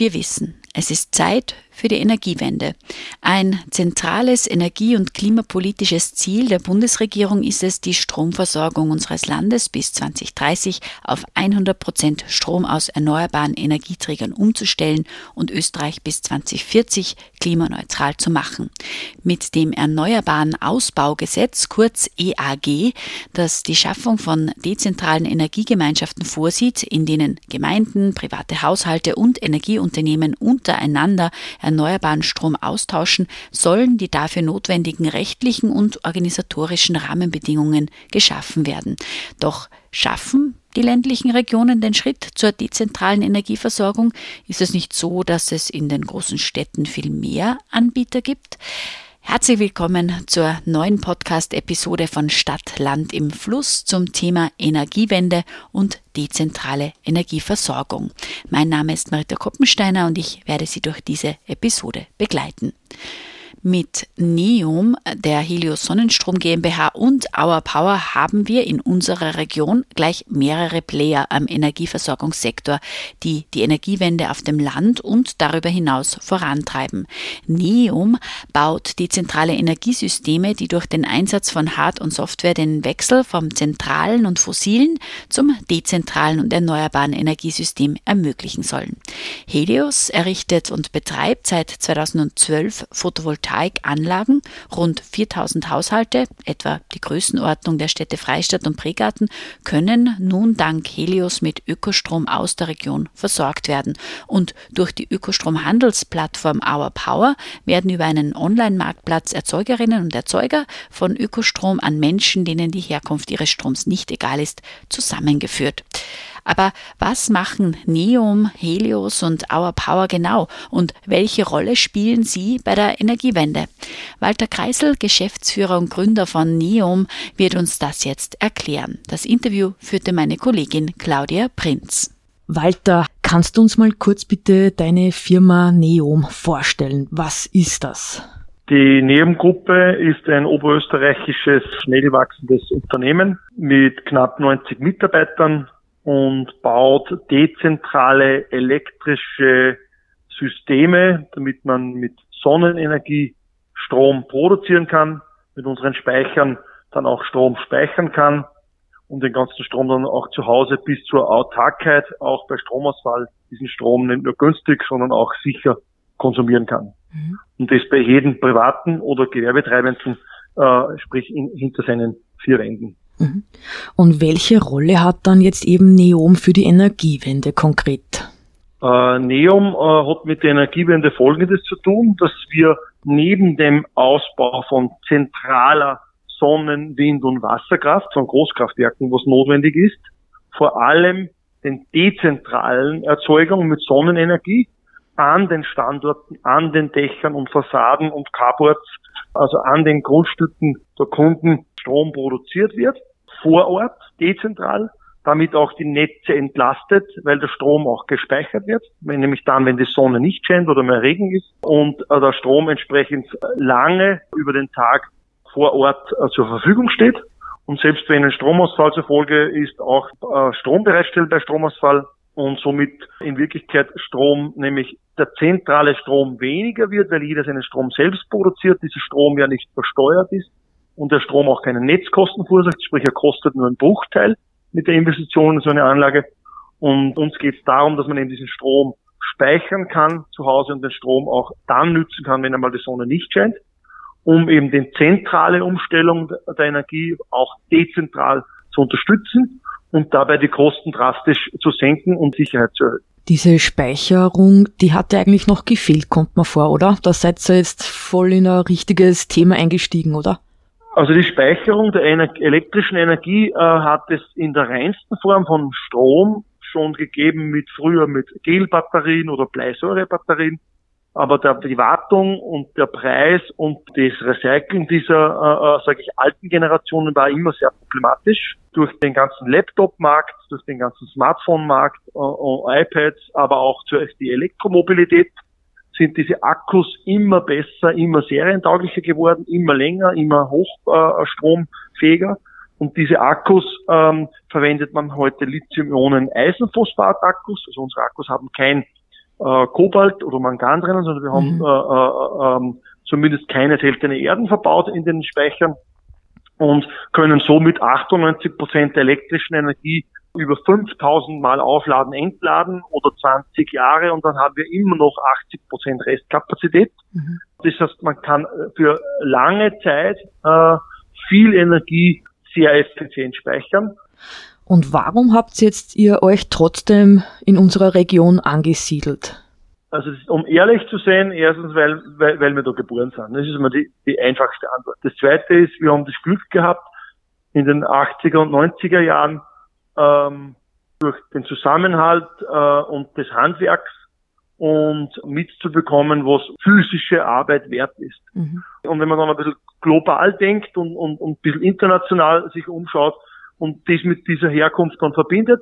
Wir wissen, es ist Zeit für die Energiewende. Ein zentrales energie- und klimapolitisches Ziel der Bundesregierung ist es, die Stromversorgung unseres Landes bis 2030 auf 100 Prozent Strom aus erneuerbaren Energieträgern umzustellen und Österreich bis 2040 klimaneutral zu machen. Mit dem Erneuerbaren Ausbaugesetz, kurz EAG, das die Schaffung von dezentralen Energiegemeinschaften vorsieht, in denen Gemeinden, private Haushalte und Energieunternehmen untereinander erneuerbaren Strom austauschen, sollen die dafür notwendigen rechtlichen und organisatorischen Rahmenbedingungen geschaffen werden. Doch schaffen die ländlichen Regionen den Schritt zur dezentralen Energieversorgung? Ist es nicht so, dass es in den großen Städten viel mehr Anbieter gibt? Herzlich willkommen zur neuen Podcast-Episode von Stadt, Land im Fluss zum Thema Energiewende und dezentrale Energieversorgung. Mein Name ist Marita Koppensteiner und ich werde Sie durch diese Episode begleiten. Mit Neum, der Helios Sonnenstrom GmbH und Our Power haben wir in unserer Region gleich mehrere Player am Energieversorgungssektor, die die Energiewende auf dem Land und darüber hinaus vorantreiben. Neum baut dezentrale Energiesysteme, die durch den Einsatz von Hard- und Software den Wechsel vom zentralen und fossilen zum dezentralen und erneuerbaren Energiesystem ermöglichen sollen. Helios errichtet und betreibt seit 2012 Photovoltaik Photovoltaikanlagen. Rund 4000 Haushalte, etwa die Größenordnung der Städte Freistadt und Pregarten, können nun dank Helios mit Ökostrom aus der Region versorgt werden. Und durch die Ökostromhandelsplattform Our Power werden über einen Online-Marktplatz Erzeugerinnen und Erzeuger von Ökostrom an Menschen, denen die Herkunft ihres Stroms nicht egal ist, zusammengeführt. Aber was machen Neom, Helios und Our Power genau und welche Rolle spielen sie bei der Energiewende? Walter Kreisel, Geschäftsführer und Gründer von Neom, wird uns das jetzt erklären. Das Interview führte meine Kollegin Claudia Prinz. Walter, kannst du uns mal kurz bitte deine Firma Neom vorstellen? Was ist das? Die Neom-Gruppe ist ein oberösterreichisches, schnell wachsendes Unternehmen mit knapp 90 Mitarbeitern, und baut dezentrale elektrische Systeme, damit man mit Sonnenenergie Strom produzieren kann, mit unseren Speichern dann auch Strom speichern kann und den ganzen Strom dann auch zu Hause bis zur Autarkheit, auch bei Stromausfall, diesen Strom nicht nur günstig, sondern auch sicher konsumieren kann. Mhm. Und das bei jedem privaten oder Gewerbetreibenden, äh, sprich in, hinter seinen vier Wänden. Mhm. Und welche Rolle hat dann jetzt eben Neom für die Energiewende konkret? Äh, Neom äh, hat mit der Energiewende Folgendes zu tun, dass wir neben dem Ausbau von zentraler Sonnen-, Wind- und Wasserkraft, von Großkraftwerken, was notwendig ist, vor allem den dezentralen Erzeugungen mit Sonnenenergie an den Standorten, an den Dächern und Fassaden und Carports, also an den Grundstücken der Kunden Strom produziert wird vor Ort, dezentral, damit auch die Netze entlastet, weil der Strom auch gespeichert wird, wenn nämlich dann, wenn die Sonne nicht scheint oder mehr Regen ist und äh, der Strom entsprechend lange über den Tag vor Ort äh, zur Verfügung steht. Und selbst wenn ein Stromausfall zur Folge ist, auch äh, Strom bereitstellen bei Stromausfall und somit in Wirklichkeit Strom, nämlich der zentrale Strom weniger wird, weil jeder seinen Strom selbst produziert, dieser Strom ja nicht versteuert ist und der Strom auch keine Netzkosten verursacht, sprich er kostet nur einen Bruchteil mit der Investition in so eine Anlage. Und uns geht es darum, dass man eben diesen Strom speichern kann zu Hause und den Strom auch dann nützen kann, wenn einmal die Sonne nicht scheint, um eben die zentrale Umstellung der Energie auch dezentral zu unterstützen und dabei die Kosten drastisch zu senken und Sicherheit zu erhöhen. Diese Speicherung, die hatte eigentlich noch gefehlt, kommt man vor, oder? Da seid ihr jetzt voll in ein richtiges Thema eingestiegen, oder? Also die Speicherung der Ener elektrischen Energie äh, hat es in der reinsten Form von Strom schon gegeben mit früher mit Gelbatterien oder Bleisäurebatterien. Aber der, die Wartung und der Preis und das Recyceln dieser, äh, äh sage ich, alten Generationen war immer sehr problematisch. Durch den ganzen Laptop-Markt, durch den ganzen Smartphone-Markt, äh, iPads, aber auch durch die Elektromobilität sind diese Akkus immer besser, immer serientauglicher geworden, immer länger, immer hochstromfähiger. Und diese Akkus ähm, verwendet man heute Lithium-Ionen-Eisenphosphat-Akkus. Also unsere Akkus haben kein äh, Kobalt oder Mangan drinnen, sondern wir haben mhm. äh, äh, ähm, zumindest keine seltene Erden verbaut in den Speichern und können somit 98 Prozent der elektrischen Energie über 5000 Mal aufladen, entladen oder 20 Jahre und dann haben wir immer noch 80 Prozent Restkapazität. Mhm. Das heißt, man kann für lange Zeit äh, viel Energie sehr effizient speichern. Und warum habt ihr jetzt ihr euch trotzdem in unserer Region angesiedelt? Also um ehrlich zu sein, erstens, weil, weil, weil wir da geboren sind. Das ist immer die, die einfachste Antwort. Das zweite ist, wir haben das Glück gehabt, in den 80er und 90er Jahren ähm, durch den Zusammenhalt äh, und des Handwerks und mitzubekommen, was physische Arbeit wert ist. Mhm. Und wenn man dann ein bisschen global denkt und, und, und ein bisschen international sich umschaut, und das mit dieser Herkunft dann verbindet.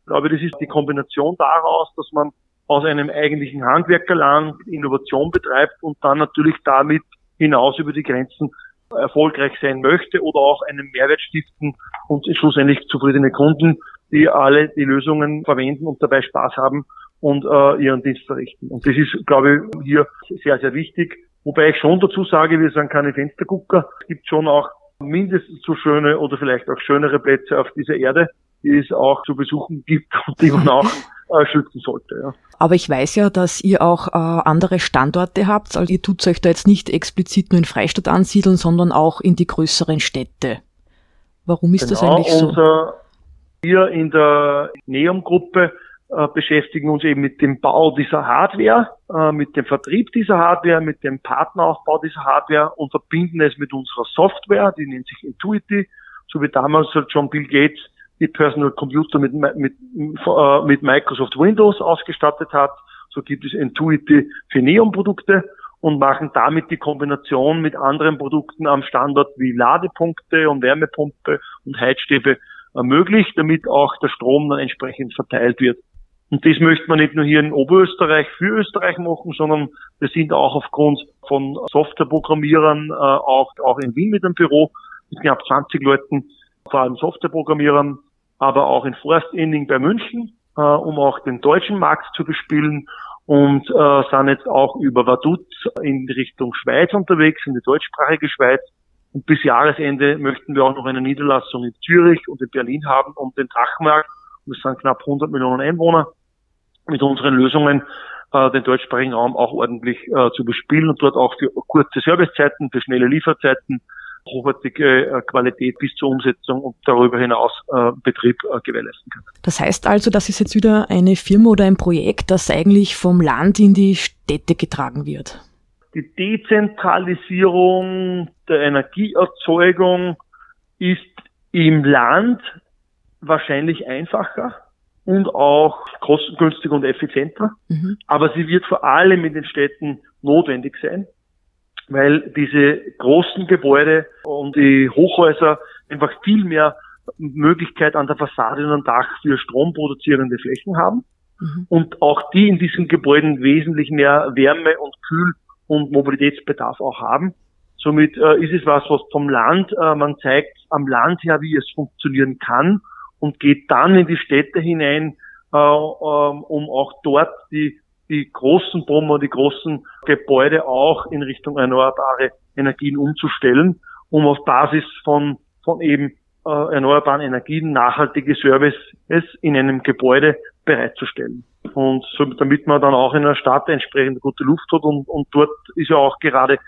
Ich glaube, das ist die Kombination daraus, dass man aus einem eigentlichen Handwerkerland Innovation betreibt und dann natürlich damit hinaus über die Grenzen erfolgreich sein möchte oder auch einen Mehrwert stiften und schlussendlich zufriedene Kunden, die alle die Lösungen verwenden und dabei Spaß haben und äh, ihren Dienst verrichten. Und das ist, glaube ich, hier sehr, sehr wichtig. Wobei ich schon dazu sage, wir sind keine Fenstergucker. Es gibt schon auch mindestens so schöne oder vielleicht auch schönere Plätze auf dieser Erde, die es auch zu besuchen gibt und die man auch äh, schützen sollte. Ja. Aber ich weiß ja, dass ihr auch äh, andere Standorte habt. Also ihr tut euch da jetzt nicht explizit nur in Freistadt ansiedeln, sondern auch in die größeren Städte. Warum ist genau, das eigentlich so? Unser, wir in der Neum-Gruppe äh, beschäftigen uns eben mit dem Bau dieser Hardware, äh, mit dem Vertrieb dieser Hardware, mit dem Partneraufbau dieser Hardware und verbinden es mit unserer Software, die nennt sich Intuity, so wie damals halt John Bill Gates die Personal Computer mit, mit, äh, mit Microsoft Windows ausgestattet hat. So gibt es Intuity für Neon-Produkte und machen damit die Kombination mit anderen Produkten am Standort wie Ladepunkte und Wärmepumpe und Heizstäbe möglich, damit auch der Strom dann entsprechend verteilt wird. Und das möchte man nicht nur hier in Oberösterreich für Österreich machen, sondern wir sind auch aufgrund von Softwareprogrammierern äh, auch, auch in Wien mit einem Büro mit knapp 20 Leuten, vor allem Softwareprogrammierern, aber auch in Forstinning bei München, äh, um auch den deutschen Markt zu bespielen. Und äh, sind jetzt auch über Vaduz in Richtung Schweiz unterwegs, in die deutschsprachige Schweiz. Und bis Jahresende möchten wir auch noch eine Niederlassung in Zürich und in Berlin haben, um den Dachmarkt. Wir sind knapp 100 Millionen Einwohner, mit unseren Lösungen äh, den deutschsprachigen Raum auch ordentlich äh, zu bespielen und dort auch für kurze Servicezeiten, für schnelle Lieferzeiten, hochwertige äh, Qualität bis zur Umsetzung und darüber hinaus äh, Betrieb äh, gewährleisten kann. Das heißt also, das ist jetzt wieder eine Firma oder ein Projekt, das eigentlich vom Land in die Städte getragen wird. Die Dezentralisierung der Energieerzeugung ist im Land wahrscheinlich einfacher und auch kostengünstiger und effizienter. Mhm. Aber sie wird vor allem in den Städten notwendig sein, weil diese großen Gebäude und die Hochhäuser einfach viel mehr Möglichkeit an der Fassade und am Dach für stromproduzierende Flächen haben. Mhm. Und auch die in diesen Gebäuden wesentlich mehr Wärme und Kühl- und Mobilitätsbedarf auch haben. Somit äh, ist es was, was vom Land, äh, man zeigt am Land her, wie es funktionieren kann und geht dann in die Städte hinein, äh, ähm, um auch dort die, die großen Brummer, die großen Gebäude auch in Richtung erneuerbare Energien umzustellen, um auf Basis von, von eben äh, erneuerbaren Energien nachhaltige Services in einem Gebäude bereitzustellen. Und so, damit man dann auch in einer Stadt entsprechend gute Luft hat und, und dort ist ja auch gerade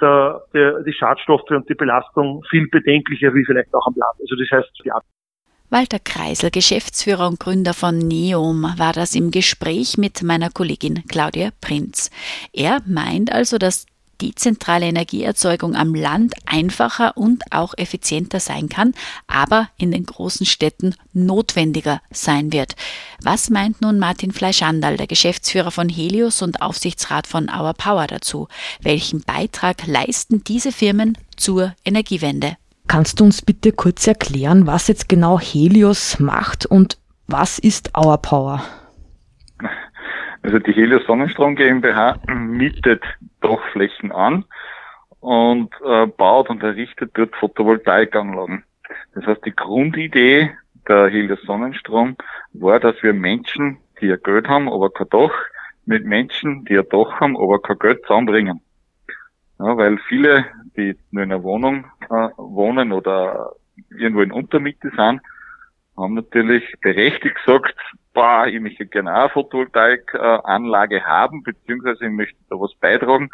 der, der, die Schadstoffe und die Belastung viel bedenklicher wie vielleicht auch am Land. Also das heißt, die Walter Kreisel, Geschäftsführer und Gründer von Neom, war das im Gespräch mit meiner Kollegin Claudia Prinz. Er meint also, dass dezentrale Energieerzeugung am Land einfacher und auch effizienter sein kann, aber in den großen Städten notwendiger sein wird. Was meint nun Martin Fleischandal, der Geschäftsführer von Helios und Aufsichtsrat von Our Power dazu? Welchen Beitrag leisten diese Firmen zur Energiewende? Kannst du uns bitte kurz erklären, was jetzt genau Helios macht und was ist Our Power? Also die Helios Sonnenstrom GmbH mietet Dachflächen an und äh, baut und errichtet dort Photovoltaikanlagen. Das heißt, die Grundidee der Helios Sonnenstrom war, dass wir Menschen, die ja Geld haben, aber kein Dach, mit Menschen, die ja Dach haben, aber kein Geld zusammenbringen. Ja, weil viele, die nur in einer Wohnung äh, wohnen oder irgendwo in Untermiete sind, haben natürlich berechtigt gesagt, boah, ich möchte gerne auch eine Photovoltaikanlage haben, beziehungsweise ich möchte da was beitragen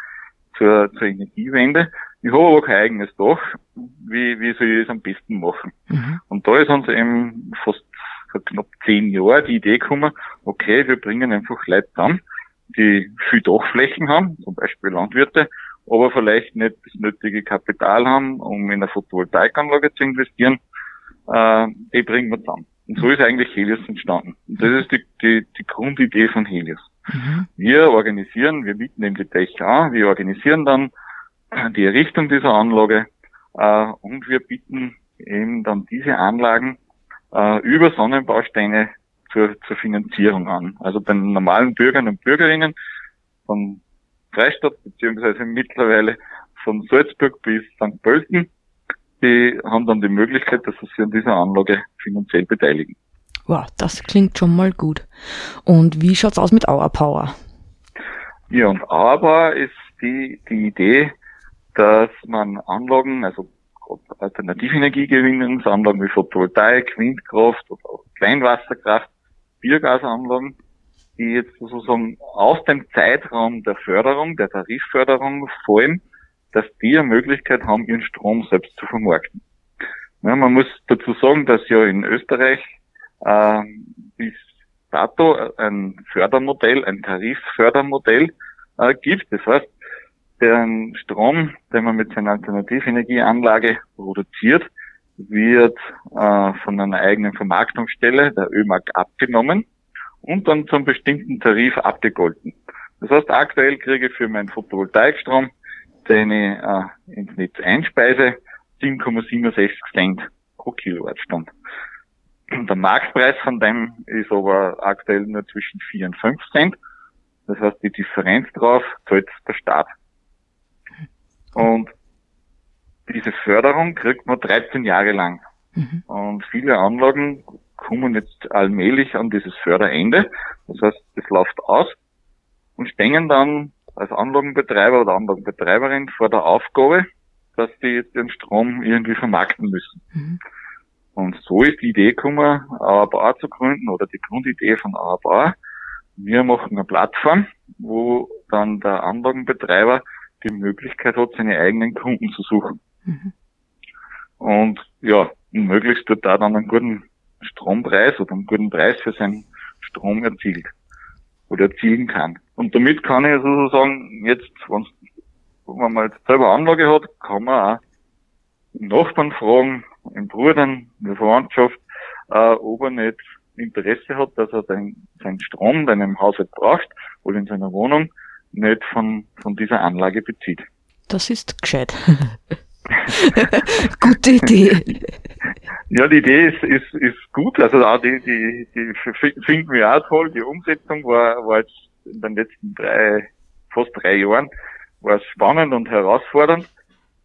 zur, zur Energiewende. Ich habe aber kein eigenes Dach. Wie, wie soll ich das am besten machen? Mhm. Und da ist uns eben fast vor knapp zehn Jahren die Idee gekommen, okay, wir bringen einfach Leute zusammen, die viel Dachflächen haben, zum Beispiel Landwirte, aber vielleicht nicht das nötige Kapital haben, um in eine Photovoltaikanlage zu investieren, äh, die bringen wir zusammen. Und so ist eigentlich Helios entstanden. Und das ist die, die, die Grundidee von Helios. Mhm. Wir organisieren, wir bieten eben die Dächer an, wir organisieren dann die Errichtung dieser Anlage äh, und wir bieten eben dann diese Anlagen äh, über Sonnenbausteine zur, zur Finanzierung an. Also den normalen Bürgern und Bürgerinnen von Freistadt beziehungsweise mittlerweile von Salzburg bis St. Pölten die haben dann die Möglichkeit, dass sie sich an dieser Anlage finanziell beteiligen. Wow, das klingt schon mal gut. Und wie schaut's aus mit Our Power? Ja, und Our Power ist die, die Idee, dass man Anlagen, also Alternativenergiegewinnungsanlagen wie Photovoltaik, Windkraft oder Kleinwasserkraft, Biogasanlagen, die jetzt sozusagen aus dem Zeitraum der Förderung, der Tarifförderung fallen dass die eine Möglichkeit haben, ihren Strom selbst zu vermarkten. Ja, man muss dazu sagen, dass ja in Österreich äh, bis dato ein Fördermodell, ein Tariffördermodell äh, gibt. Das heißt, den Strom, den man mit seiner Alternativenergieanlage produziert, wird äh, von einer eigenen Vermarktungsstelle, der ÖMAG, abgenommen und dann zum bestimmten Tarif abgegolten. Das heißt, aktuell kriege ich für meinen Photovoltaikstrom den ich äh, ins Netz einspeise, 7,67 Cent pro Kilowattstunde. Der Marktpreis von dem ist aber aktuell nur zwischen 4 und 5 Cent. Das heißt, die Differenz drauf zahlt der Staat. Und diese Förderung kriegt man 13 Jahre lang. Mhm. Und viele Anlagen kommen jetzt allmählich an dieses Förderende. Das heißt, es läuft aus und stehen dann als Anlagenbetreiber oder Anlagenbetreiberin vor der Aufgabe, dass die jetzt den Strom irgendwie vermarkten müssen. Mhm. Und so ist die Idee gekommen, AABA zu gründen oder die Grundidee von AABA. Wir machen eine Plattform, wo dann der Anlagenbetreiber die Möglichkeit hat, seine eigenen Kunden zu suchen. Mhm. Und ja, möglichst wird da dann einen guten Strompreis oder einen guten Preis für seinen Strom erzielt oder erzielen kann. Und damit kann ich sozusagen jetzt, wenn man mal selber Anlage hat, kann man auch Nachbarn fragen, den Brüdern, in der Verwandtschaft, äh, ob er nicht Interesse hat, dass er den, seinen Strom, den im Haushalt braucht oder in seiner Wohnung, nicht von, von dieser Anlage bezieht. Das ist gescheit. Gute Idee. Ja, die Idee ist, ist, ist gut. Also auch die, die, die finden wir auch toll. Die Umsetzung war, war jetzt in den letzten drei, fast drei Jahren, war spannend und herausfordernd.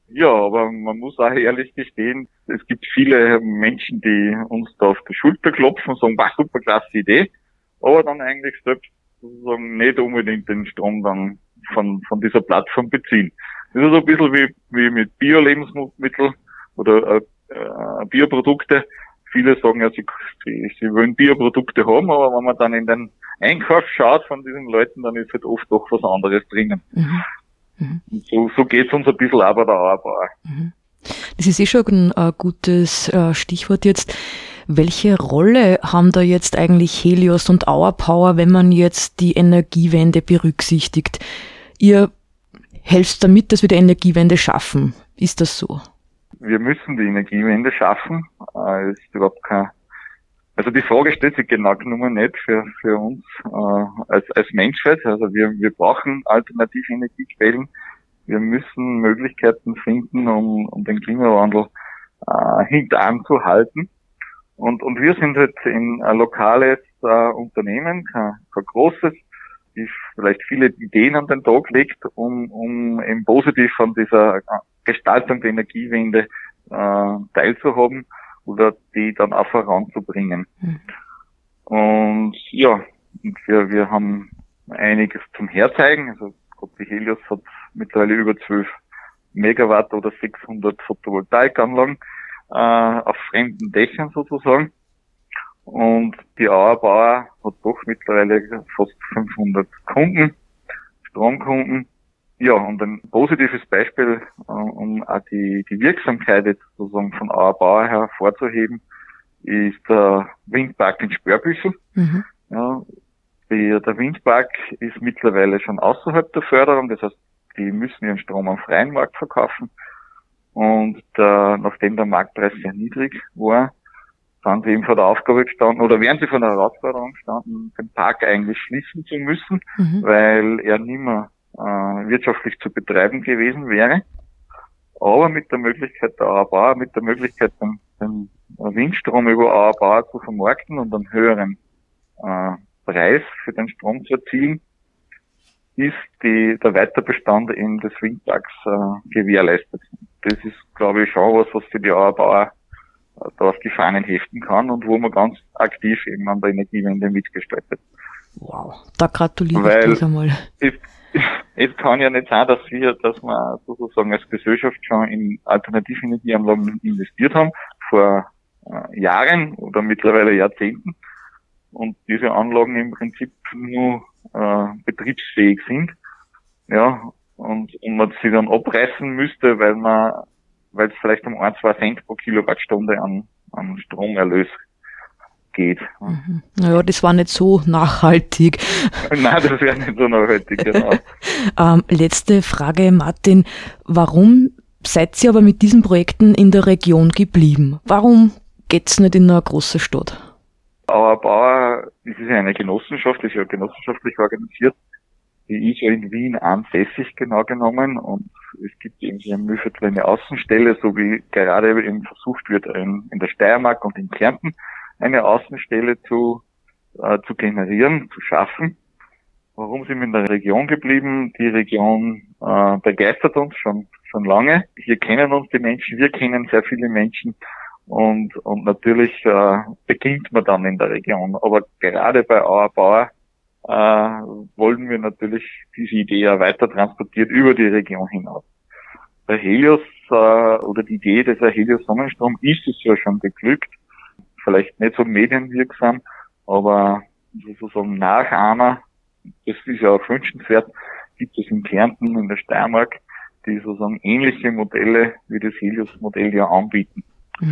Ja, aber man muss auch ehrlich gestehen, es gibt viele Menschen, die uns da auf die Schulter klopfen und sagen, war super klasse Idee, aber dann eigentlich selbst sozusagen nicht unbedingt den Strom dann von, von dieser Plattform beziehen. Das ist so ein bisschen wie, wie mit Bio-Lebensmitteln oder äh, äh, Bioprodukte. Viele sagen ja, sie, sie, sie wollen Bioprodukte haben, aber wenn man dann in den Einkauf schaut von diesen Leuten, dann ist halt oft doch was anderes drinnen. Mhm. Mhm. So, so geht's uns ein bisschen bei der Arbeit. Mhm. Das ist eh schon ein gutes äh, Stichwort jetzt. Welche Rolle haben da jetzt eigentlich Helios und Our Power, wenn man jetzt die Energiewende berücksichtigt? Ihr helfst damit, dass wir die Energiewende schaffen. Ist das so? Wir müssen die Energiewende schaffen. Äh, ist überhaupt kein also die Frage stellt sich genau genommen nicht für, für uns äh, als, als Menschheit. Also wir, wir brauchen alternative Energiequellen. Wir müssen Möglichkeiten finden, um, um den Klimawandel äh, hinteranzuhalten. Und, und wir sind jetzt in ein lokales äh, Unternehmen, kein, kein großes, die vielleicht viele Ideen an den Tag legt, um, um eben positiv an dieser Gestaltung der Energiewende äh, teilzuhaben oder die dann auch voranzubringen. Mhm. Und ja, wir, wir haben einiges zum Herzeigen. Also die Helios hat mittlerweile über 12 Megawatt oder 600 Photovoltaikanlagen äh, auf fremden Dächern sozusagen. Und die Auerbauer hat doch mittlerweile fast 500 Kunden, Stromkunden. Ja, und ein positives Beispiel, äh, um auch die, die Wirksamkeit jetzt sozusagen von Auerbauer her hervorzuheben, ist der Windpark in Spörbüchel. Mhm. Ja, die, der Windpark ist mittlerweile schon außerhalb der Förderung, das heißt, die müssen ihren Strom am freien Markt verkaufen. Und der, nachdem der Marktpreis sehr niedrig war, sind sie eben vor der Aufgabe gestanden, oder wären sie vor der Herausforderung gestanden, den Park eigentlich schließen zu müssen, mhm. weil er nicht mehr äh, wirtschaftlich zu betreiben gewesen wäre. Aber mit der Möglichkeit der Auerbauer, mit der Möglichkeit, den, den Windstrom über Auerbauer zu vermarkten und einen höheren äh, Preis für den Strom zu erzielen, ist die, der Weiterbestand in des Windparks äh, gewährleistet. Das ist, glaube ich, schon was, was für die Auerbauer äh, da auf die Fahnen heften kann und wo man ganz aktiv eben an der Energiewende mitgestaltet. Wow, da gratuliere ich einmal. Es, es kann ja nicht sein, dass wir, dass wir sozusagen als Gesellschaft schon in alternative Energieanlagen investiert haben, vor äh, Jahren oder mittlerweile Jahrzehnten und diese Anlagen im Prinzip nur äh, betriebsfähig sind. Ja, und, und man sie dann abreißen müsste, weil man, weil es vielleicht um ein, zwei Cent pro Kilowattstunde an, an Stromerlös geht. Mhm. Naja, das war nicht so nachhaltig. Nein, das wäre nicht so nachhaltig, genau. ähm, letzte Frage, Martin. Warum seid ihr aber mit diesen Projekten in der Region geblieben? Warum geht's nicht in eine große Stadt? Auer Bauer, das ist ja eine Genossenschaft, das ist ja genossenschaftlich organisiert. Die ist ja in Wien ansässig genau genommen und es gibt so eine Mühlviertel eine Außenstelle, so wie gerade eben versucht wird in, in der Steiermark und in Kärnten eine Außenstelle zu, äh, zu generieren, zu schaffen. Warum sind wir in der Region geblieben? Die Region äh, begeistert uns schon, schon lange. Hier kennen uns die Menschen, wir kennen sehr viele Menschen und, und natürlich äh, beginnt man dann in der Region. Aber gerade bei Auerbauer äh, wollen wir natürlich diese Idee ja weiter transportiert über die Region hinaus. Bei Helios äh, oder die Idee des Helios Sonnenstrom ist es ja schon geglückt. Vielleicht nicht so medienwirksam, aber sozusagen Nachahmer, das ist ja auch wünschenswert, gibt es in Kärnten, in der Steiermark, die sozusagen ähnliche Modelle wie das Helios-Modell ja anbieten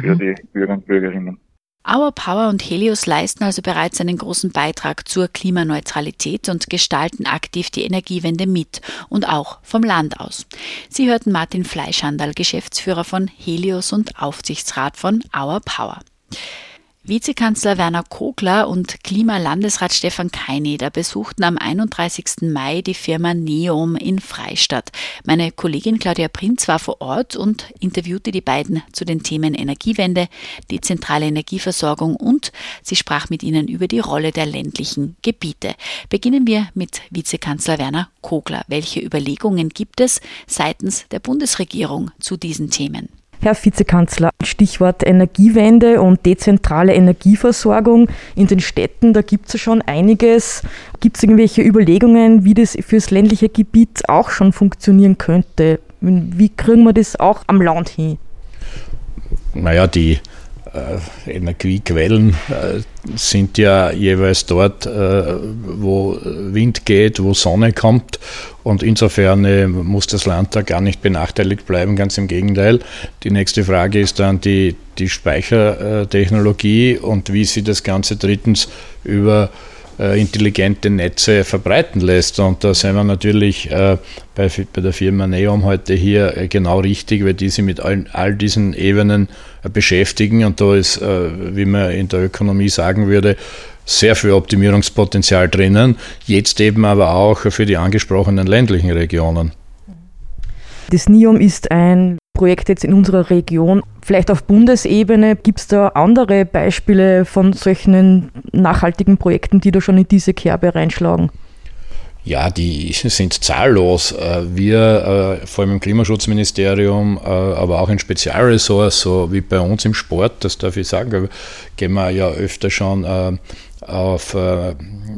für mhm. die Bürger und Bürgerinnen. Our Power und Helios leisten also bereits einen großen Beitrag zur Klimaneutralität und gestalten aktiv die Energiewende mit und auch vom Land aus. Sie hörten Martin Fleischhandel, Geschäftsführer von Helios und Aufsichtsrat von Our Power. Vizekanzler Werner Kogler und Klimalandesrat Stefan Keineder besuchten am 31. Mai die Firma Neom in Freistadt. Meine Kollegin Claudia Prinz war vor Ort und interviewte die beiden zu den Themen Energiewende, die zentrale Energieversorgung und sie sprach mit ihnen über die Rolle der ländlichen Gebiete. Beginnen wir mit Vizekanzler Werner Kogler. Welche Überlegungen gibt es seitens der Bundesregierung zu diesen Themen? Herr Vizekanzler, Stichwort Energiewende und dezentrale Energieversorgung in den Städten, da gibt es ja schon einiges. Gibt es irgendwelche Überlegungen, wie das fürs ländliche Gebiet auch schon funktionieren könnte? Wie kriegen wir das auch am Land hin? Naja, die Energiequellen äh, sind ja jeweils dort, äh, wo Wind geht, wo Sonne kommt. Und insofern muss das Land da gar nicht benachteiligt bleiben, ganz im Gegenteil. Die nächste Frage ist dann die, die Speichertechnologie und wie sie das Ganze drittens über äh, intelligente Netze verbreiten lässt. Und da sind wir natürlich äh, bei, der Firma Neom heute hier äh, genau richtig, weil die sich mit all, all diesen Ebenen äh, beschäftigen. Und da ist, äh, wie man in der Ökonomie sagen würde, sehr viel Optimierungspotenzial drinnen, jetzt eben aber auch für die angesprochenen ländlichen Regionen. Das NIOM ist ein Projekt jetzt in unserer Region. Vielleicht auf Bundesebene gibt es da andere Beispiele von solchen nachhaltigen Projekten, die da schon in diese Kerbe reinschlagen? Ja, die sind zahllos. Äh, wir, äh, vor allem im Klimaschutzministerium, äh, aber auch in Spezialressorts, so wie bei uns im Sport, das darf ich sagen, gehen wir ja öfter schon auf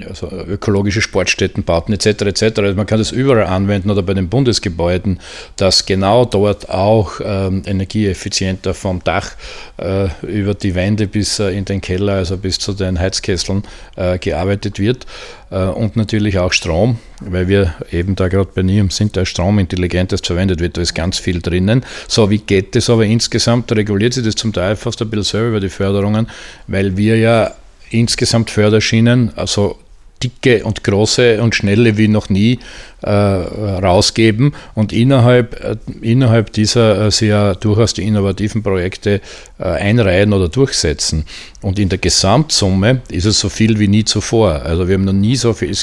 also ökologische Sportstättenbauten etc. etc. Also man kann das überall anwenden oder bei den Bundesgebäuden, dass genau dort auch ähm, energieeffizienter vom Dach äh, über die Wände bis äh, in den Keller, also bis zu den Heizkesseln äh, gearbeitet wird äh, und natürlich auch Strom, weil wir eben da gerade bei NIM sind, der Strom intelligentest verwendet wird, da ist ganz viel drinnen. So, wie geht das aber insgesamt? Reguliert sich das zum Teil fast ein bisschen selber über die Förderungen, weil wir ja insgesamt Förderschienen, also dicke und große und schnelle wie noch nie äh, rausgeben und innerhalb, äh, innerhalb dieser äh, sehr durchaus die innovativen Projekte äh, einreihen oder durchsetzen. Und in der Gesamtsumme ist es so viel wie nie zuvor. Also wir haben noch nie so viel,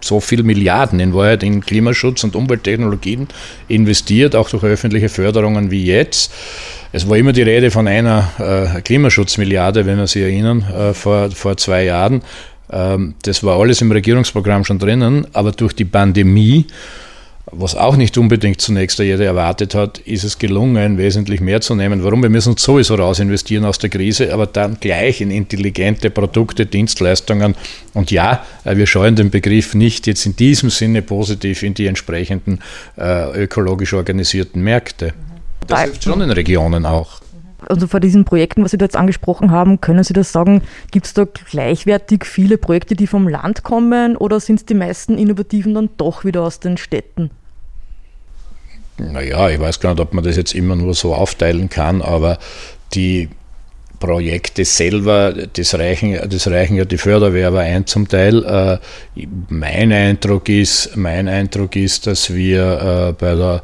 so viel Milliarden in Wahrheit in Klimaschutz und Umwelttechnologien investiert, auch durch öffentliche Förderungen wie jetzt. Es war immer die Rede von einer äh, Klimaschutzmilliarde, wenn wir sich erinnern, äh, vor, vor zwei Jahren. Ähm, das war alles im Regierungsprogramm schon drinnen, aber durch die Pandemie was auch nicht unbedingt zunächst jeder erwartet hat, ist es gelungen, wesentlich mehr zu nehmen. Warum? Wir müssen sowieso raus investieren aus der Krise, aber dann gleich in intelligente Produkte, Dienstleistungen. Und ja, äh, wir scheuen den Begriff nicht jetzt in diesem Sinne positiv in die entsprechenden äh, ökologisch organisierten Märkte. Das hilft schon in Regionen auch. Also vor diesen Projekten, was Sie da jetzt angesprochen haben, können Sie das sagen, gibt es da gleichwertig viele Projekte, die vom Land kommen oder sind es die meisten Innovativen dann doch wieder aus den Städten? Naja, ich weiß gar nicht, ob man das jetzt immer nur so aufteilen kann, aber die Projekte selber, das reichen, das reichen ja die Förderwerber ein zum Teil. Äh, mein Eindruck ist, mein Eindruck ist, dass wir äh, bei der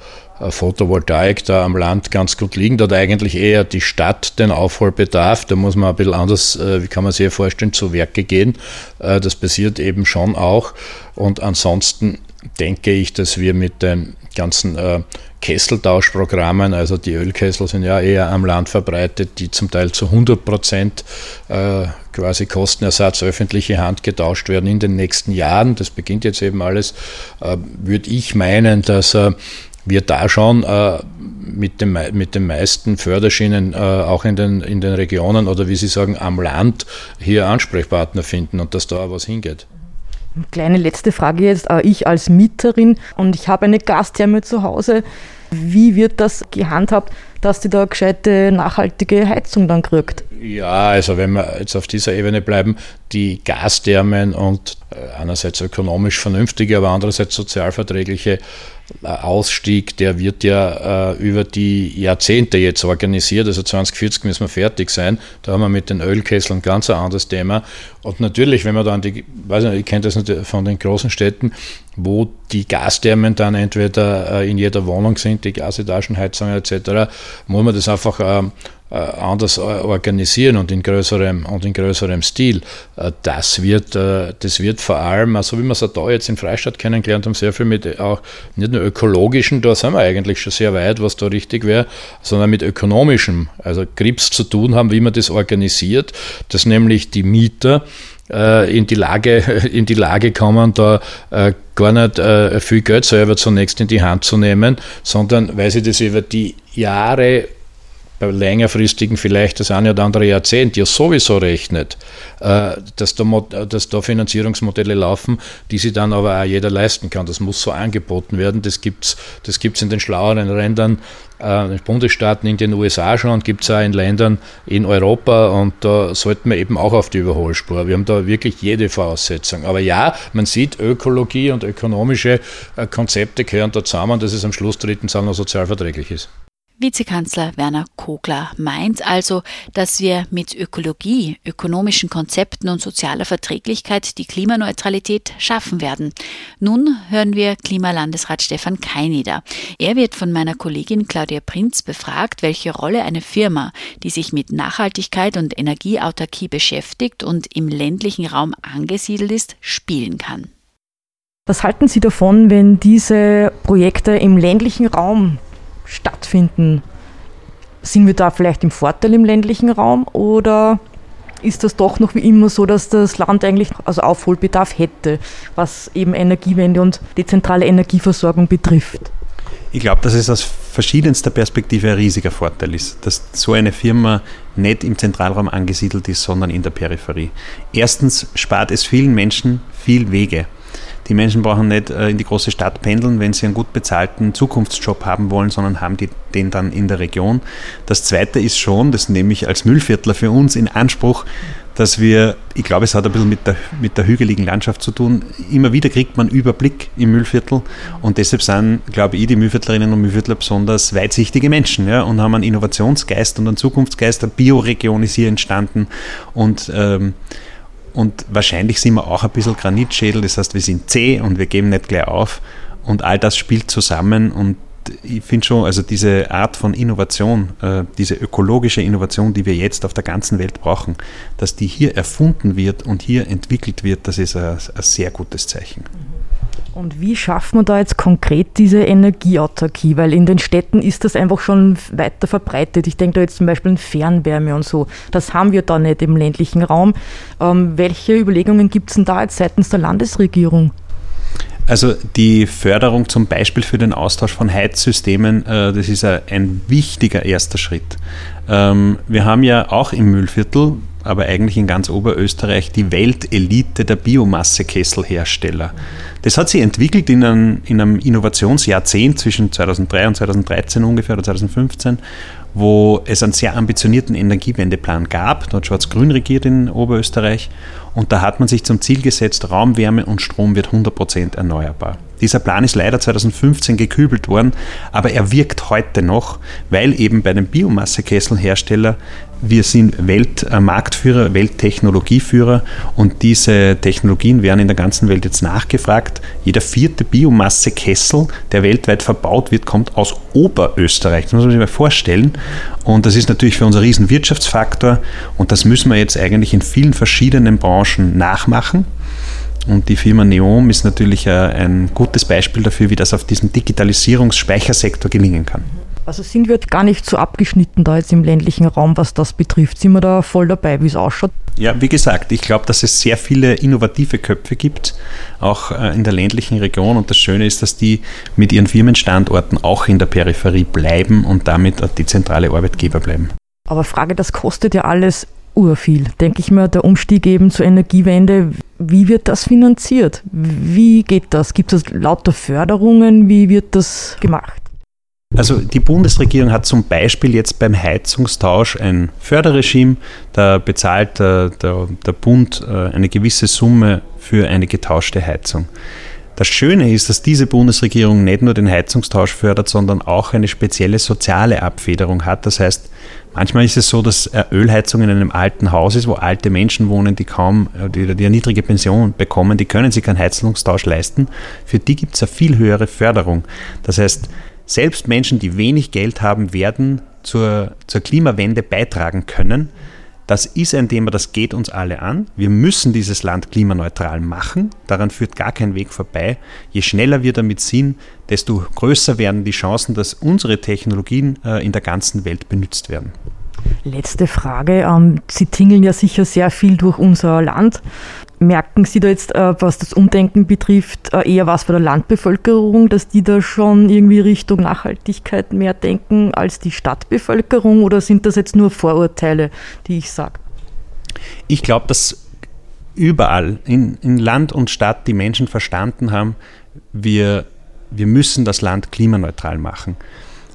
Photovoltaik da am Land ganz gut liegen. Da eigentlich eher die Stadt den Aufholbedarf. Da muss man ein bisschen anders, wie kann man sich vorstellen, zu Werke gehen. Das passiert eben schon auch. Und ansonsten denke ich, dass wir mit den ganzen Kesseltauschprogrammen, also die Ölkessel sind ja eher am Land verbreitet, die zum Teil zu 100 Prozent äh, quasi Kostenersatz öffentliche Hand getauscht werden in den nächsten Jahren. Das beginnt jetzt eben alles, äh, würde ich meinen, dass äh, wir da schon äh, mit, dem, mit den meisten Förderschienen äh, auch in den, in den Regionen oder wie Sie sagen am Land hier Ansprechpartner finden und dass da was hingeht. Kleine letzte Frage jetzt. Äh, ich als Mieterin und ich habe eine Gastherme zu Hause. Wie wird das gehandhabt, dass die da gescheite nachhaltige Heizung dann kriegt? Ja, also wenn wir jetzt auf dieser Ebene bleiben, die Gasthermen und äh, einerseits ökonomisch vernünftige, aber andererseits sozialverträgliche Ausstieg, der wird ja äh, über die Jahrzehnte jetzt organisiert. Also 2040 müssen wir fertig sein. Da haben wir mit den Ölkesseln ganz ein anderes Thema. Und natürlich, wenn man dann die, weiß nicht, ich kenne das von den großen Städten, wo die Gasthermen dann entweder äh, in jeder Wohnung sind, die Gasetagenheizungen etc., muss man das einfach äh, anders organisieren und in größerem, und in größerem Stil. Äh, das wird, äh, das wird vor allem, also wie wir es da jetzt in Freistadt kennengelernt haben, sehr viel mit auch nicht nur ökologischen, da sind wir eigentlich schon sehr weit, was da richtig wäre, sondern mit ökonomischem, also Grips zu tun haben, wie man das organisiert, dass nämlich die Mieter in die Lage, in die Lage kommen, da gar nicht viel Geld selber zunächst in die Hand zu nehmen, sondern weil sie das über die Jahre längerfristigen vielleicht das eine oder andere Jahrzehnt ja sowieso rechnet, äh, dass da, dass da Finanzierungsmodelle laufen, die sich dann aber auch jeder leisten kann. Das muss so angeboten werden. Das gibt es das gibt's in den schlaueren Rändern, äh, Bundesstaaten in den USA schon und gibt es auch in Ländern in Europa und da sollten wir eben auch auf die Überholspur. Wir haben da wirklich jede Voraussetzung. Aber ja, man sieht, Ökologie und ökonomische äh, Konzepte gehören da zusammen, dass es am Schluss drittens auch noch sozialverträglich ist. Vizekanzler Werner Kogler meint also, dass wir mit Ökologie, ökonomischen Konzepten und sozialer Verträglichkeit die Klimaneutralität schaffen werden. Nun hören wir Klimalandesrat Stefan Keinider. Er wird von meiner Kollegin Claudia Prinz befragt, welche Rolle eine Firma, die sich mit Nachhaltigkeit und Energieautarkie beschäftigt und im ländlichen Raum angesiedelt ist, spielen kann. Was halten Sie davon, wenn diese Projekte im ländlichen Raum stattfinden. Sind wir da vielleicht im Vorteil im ländlichen Raum oder ist das doch noch wie immer so, dass das Land eigentlich also Aufholbedarf hätte, was eben Energiewende und dezentrale Energieversorgung betrifft? Ich glaube, dass es aus verschiedenster Perspektive ein riesiger Vorteil ist, dass so eine Firma nicht im Zentralraum angesiedelt ist, sondern in der Peripherie. Erstens spart es vielen Menschen viel Wege. Die Menschen brauchen nicht äh, in die große Stadt pendeln, wenn sie einen gut bezahlten Zukunftsjob haben wollen, sondern haben die, den dann in der Region. Das Zweite ist schon, das nehme ich als Müllviertler für uns in Anspruch, dass wir, ich glaube, es hat ein bisschen mit der, mit der hügeligen Landschaft zu tun, immer wieder kriegt man Überblick im Müllviertel und deshalb sind, glaube ich, die Müllviertlerinnen und Müllviertler besonders weitsichtige Menschen ja, und haben einen Innovationsgeist und einen Zukunftsgeist. Eine Bioregion ist hier entstanden und ähm, und wahrscheinlich sind wir auch ein bisschen Granitschädel, das heißt, wir sind zäh und wir geben nicht gleich auf. Und all das spielt zusammen und ich finde schon, also diese Art von Innovation, äh, diese ökologische Innovation, die wir jetzt auf der ganzen Welt brauchen, dass die hier erfunden wird und hier entwickelt wird, das ist ein, ein sehr gutes Zeichen. Und wie schafft man da jetzt konkret diese Energieautarkie? Weil in den Städten ist das einfach schon weiter verbreitet. Ich denke da jetzt zum Beispiel an Fernwärme und so. Das haben wir da nicht im ländlichen Raum. Ähm, welche Überlegungen gibt es denn da jetzt seitens der Landesregierung? Also die Förderung zum Beispiel für den Austausch von Heizsystemen, äh, das ist ein wichtiger erster Schritt. Ähm, wir haben ja auch im Müllviertel aber eigentlich in ganz Oberösterreich die Weltelite der Biomassekesselhersteller. Das hat sich entwickelt in einem, in einem Innovationsjahrzehnt zwischen 2003 und 2013 ungefähr oder 2015 wo es einen sehr ambitionierten Energiewendeplan gab. Dort Schwarz-Grün regiert in Oberösterreich. Und da hat man sich zum Ziel gesetzt, Raumwärme und Strom wird 100% erneuerbar. Dieser Plan ist leider 2015 gekübelt worden, aber er wirkt heute noch, weil eben bei den Biomassekesselherstellern wir sind Weltmarktführer, Welttechnologieführer und diese Technologien werden in der ganzen Welt jetzt nachgefragt. Jeder vierte Biomassekessel, der weltweit verbaut wird, kommt aus Oberösterreich. Das muss man sich mal vorstellen. Und das ist natürlich für uns ein riesen Wirtschaftsfaktor und das müssen wir jetzt eigentlich in vielen verschiedenen Branchen nachmachen. Und die Firma Neom ist natürlich ein gutes Beispiel dafür, wie das auf diesem Digitalisierungsspeichersektor gelingen kann. Also sind wir gar nicht so abgeschnitten da jetzt im ländlichen Raum, was das betrifft. Sind wir da voll dabei, wie es ausschaut? Ja, wie gesagt, ich glaube, dass es sehr viele innovative Köpfe gibt, auch äh, in der ländlichen Region. Und das Schöne ist, dass die mit ihren Firmenstandorten auch in der Peripherie bleiben und damit die zentrale Arbeitgeber bleiben. Aber Frage, das kostet ja alles urviel. Denke ich mir, der Umstieg eben zur Energiewende, wie wird das finanziert? Wie geht das? Gibt es lauter Förderungen? Wie wird das gemacht? Also die Bundesregierung hat zum Beispiel jetzt beim Heizungstausch ein Förderregime, da bezahlt der, der, der Bund äh, eine gewisse Summe für eine getauschte Heizung. Das Schöne ist, dass diese Bundesregierung nicht nur den Heizungstausch fördert, sondern auch eine spezielle soziale Abfederung hat. Das heißt, manchmal ist es so, dass Ölheizung in einem alten Haus ist, wo alte Menschen wohnen, die kaum, äh, die eine niedrige Pension bekommen, die können sich keinen Heizungstausch leisten. Für die gibt es eine viel höhere Förderung. Das heißt, selbst Menschen, die wenig Geld haben, werden zur, zur Klimawende beitragen können. Das ist ein Thema, das geht uns alle an. Wir müssen dieses Land klimaneutral machen. Daran führt gar kein Weg vorbei. Je schneller wir damit sind, desto größer werden die Chancen, dass unsere Technologien äh, in der ganzen Welt benutzt werden. Letzte Frage. Ähm, Sie tingeln ja sicher sehr viel durch unser Land. Merken Sie da jetzt, äh, was das Umdenken betrifft, äh, eher was bei der Landbevölkerung, dass die da schon irgendwie Richtung Nachhaltigkeit mehr denken als die Stadtbevölkerung oder sind das jetzt nur Vorurteile, die ich sage? Ich glaube, dass überall in, in Land und Stadt die Menschen verstanden haben, wir, wir müssen das Land klimaneutral machen.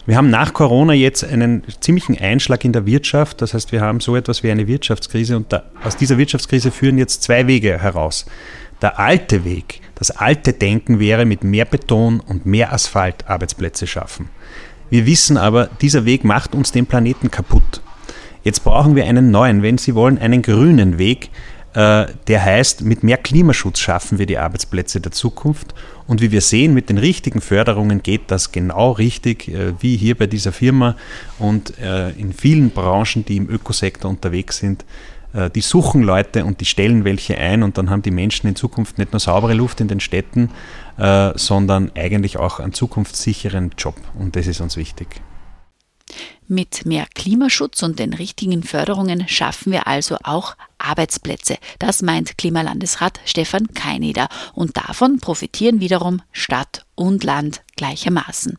Wir haben nach Corona jetzt einen ziemlichen Einschlag in der Wirtschaft. Das heißt, wir haben so etwas wie eine Wirtschaftskrise und da, aus dieser Wirtschaftskrise führen jetzt zwei Wege heraus. Der alte Weg, das alte Denken wäre mit mehr Beton und mehr Asphalt Arbeitsplätze schaffen. Wir wissen aber, dieser Weg macht uns den Planeten kaputt. Jetzt brauchen wir einen neuen, wenn Sie wollen, einen grünen Weg, der heißt, mit mehr Klimaschutz schaffen wir die Arbeitsplätze der Zukunft. Und wie wir sehen, mit den richtigen Förderungen geht das genau richtig, äh, wie hier bei dieser Firma und äh, in vielen Branchen, die im Ökosektor unterwegs sind. Die suchen Leute und die stellen welche ein und dann haben die Menschen in Zukunft nicht nur saubere Luft in den Städten, sondern eigentlich auch einen zukunftssicheren Job. Und das ist uns wichtig. Mit mehr Klimaschutz und den richtigen Förderungen schaffen wir also auch Arbeitsplätze. Das meint Klimalandesrat Stefan Keineder. Und davon profitieren wiederum Stadt und Land gleichermaßen.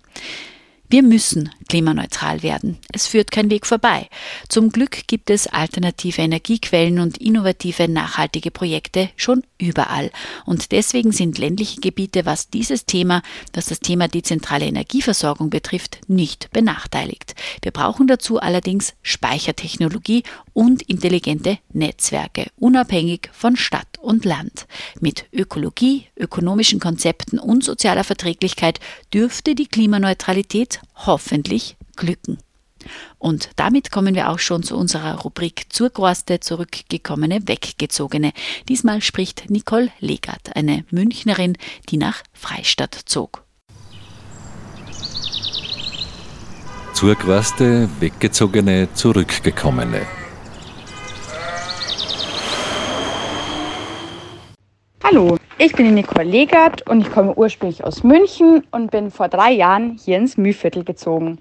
Wir müssen klimaneutral werden. Es führt kein Weg vorbei. Zum Glück gibt es alternative Energiequellen und innovative nachhaltige Projekte schon überall. Und deswegen sind ländliche Gebiete, was dieses Thema, was das Thema dezentrale Energieversorgung betrifft, nicht benachteiligt. Wir brauchen dazu allerdings Speichertechnologie und intelligente Netzwerke, unabhängig von Stadt und Land. Mit Ökologie, ökonomischen Konzepten und sozialer Verträglichkeit dürfte die Klimaneutralität hoffentlich glücken. Und damit kommen wir auch schon zu unserer Rubrik zur Gorste zurückgekommene Weggezogene. Diesmal spricht Nicole Legert, eine Münchnerin, die nach Freistadt zog. Zur Gorste Weggezogene, Zurückgekommene. Hallo, ich bin die Nicole Legert und ich komme ursprünglich aus München und bin vor drei Jahren hier ins Mühlviertel gezogen.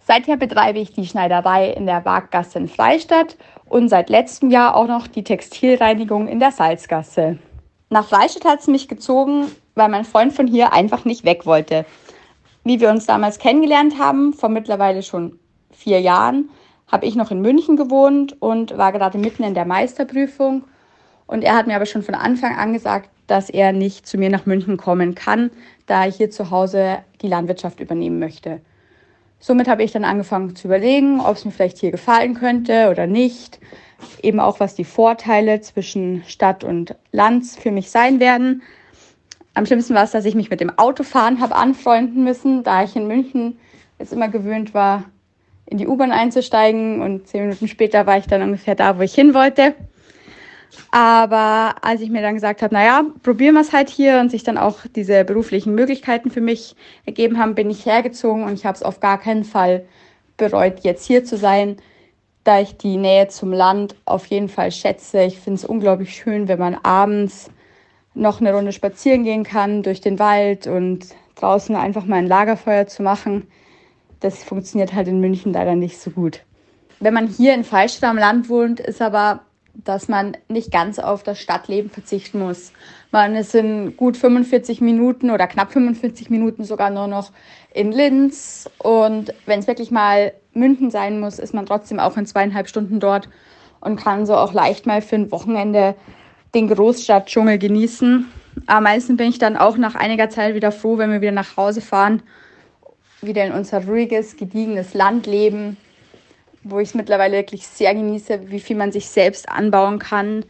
Seither betreibe ich die Schneiderei in der Waaggasse in Freistadt und seit letztem Jahr auch noch die Textilreinigung in der Salzgasse. Nach Freistadt hat es mich gezogen, weil mein Freund von hier einfach nicht weg wollte. Wie wir uns damals kennengelernt haben, vor mittlerweile schon vier Jahren, habe ich noch in München gewohnt und war gerade mitten in der Meisterprüfung. Und er hat mir aber schon von Anfang an gesagt, dass er nicht zu mir nach München kommen kann, da ich hier zu Hause die Landwirtschaft übernehmen möchte. Somit habe ich dann angefangen zu überlegen, ob es mir vielleicht hier gefallen könnte oder nicht. Eben auch, was die Vorteile zwischen Stadt und Land für mich sein werden. Am schlimmsten war es, dass ich mich mit dem Autofahren habe anfreunden müssen, da ich in München jetzt immer gewöhnt war, in die U-Bahn einzusteigen und zehn Minuten später war ich dann ungefähr da, wo ich hin wollte. Aber als ich mir dann gesagt habe, naja, probieren wir es halt hier und sich dann auch diese beruflichen Möglichkeiten für mich ergeben haben, bin ich hergezogen und ich habe es auf gar keinen Fall bereut, jetzt hier zu sein, da ich die Nähe zum Land auf jeden Fall schätze. Ich finde es unglaublich schön, wenn man abends noch eine Runde spazieren gehen kann durch den Wald und draußen einfach mal ein Lagerfeuer zu machen. Das funktioniert halt in München leider nicht so gut. Wenn man hier in Fallstadt am Land wohnt, ist aber dass man nicht ganz auf das Stadtleben verzichten muss. Man ist in gut 45 Minuten oder knapp 45 Minuten sogar nur noch in Linz. Und wenn es wirklich mal München sein muss, ist man trotzdem auch in zweieinhalb Stunden dort und kann so auch leicht mal für ein Wochenende den Großstadtdschungel genießen. Aber meistens bin ich dann auch nach einiger Zeit wieder froh, wenn wir wieder nach Hause fahren, wieder in unser ruhiges, gediegenes Land leben wo ich es mittlerweile wirklich sehr genieße, wie viel man sich selbst anbauen kann,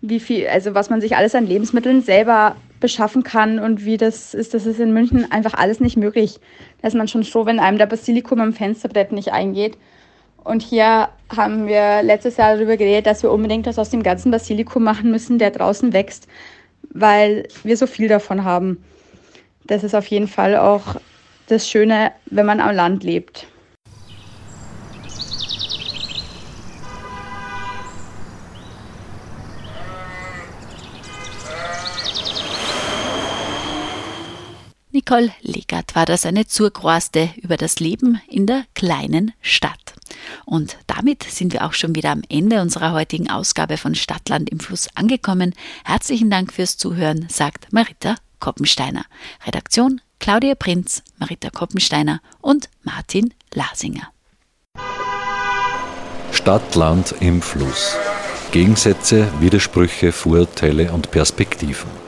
wie viel, also was man sich alles an Lebensmitteln selber beschaffen kann und wie das ist, das ist in München einfach alles nicht möglich. Da ist man schon froh, wenn einem der Basilikum am Fensterbrett nicht eingeht. Und hier haben wir letztes Jahr darüber geredet, dass wir unbedingt was aus dem ganzen Basilikum machen müssen, der draußen wächst, weil wir so viel davon haben. Das ist auf jeden Fall auch das Schöne, wenn man am Land lebt. Nicole Legert war das eine Zurgroaste über das Leben in der kleinen Stadt. Und damit sind wir auch schon wieder am Ende unserer heutigen Ausgabe von Stadtland im Fluss angekommen. Herzlichen Dank fürs Zuhören, sagt Marita Koppensteiner. Redaktion Claudia Prinz, Marita Koppensteiner und Martin Lasinger. Stadtland im Fluss. Gegensätze, Widersprüche, Vorurteile und Perspektiven.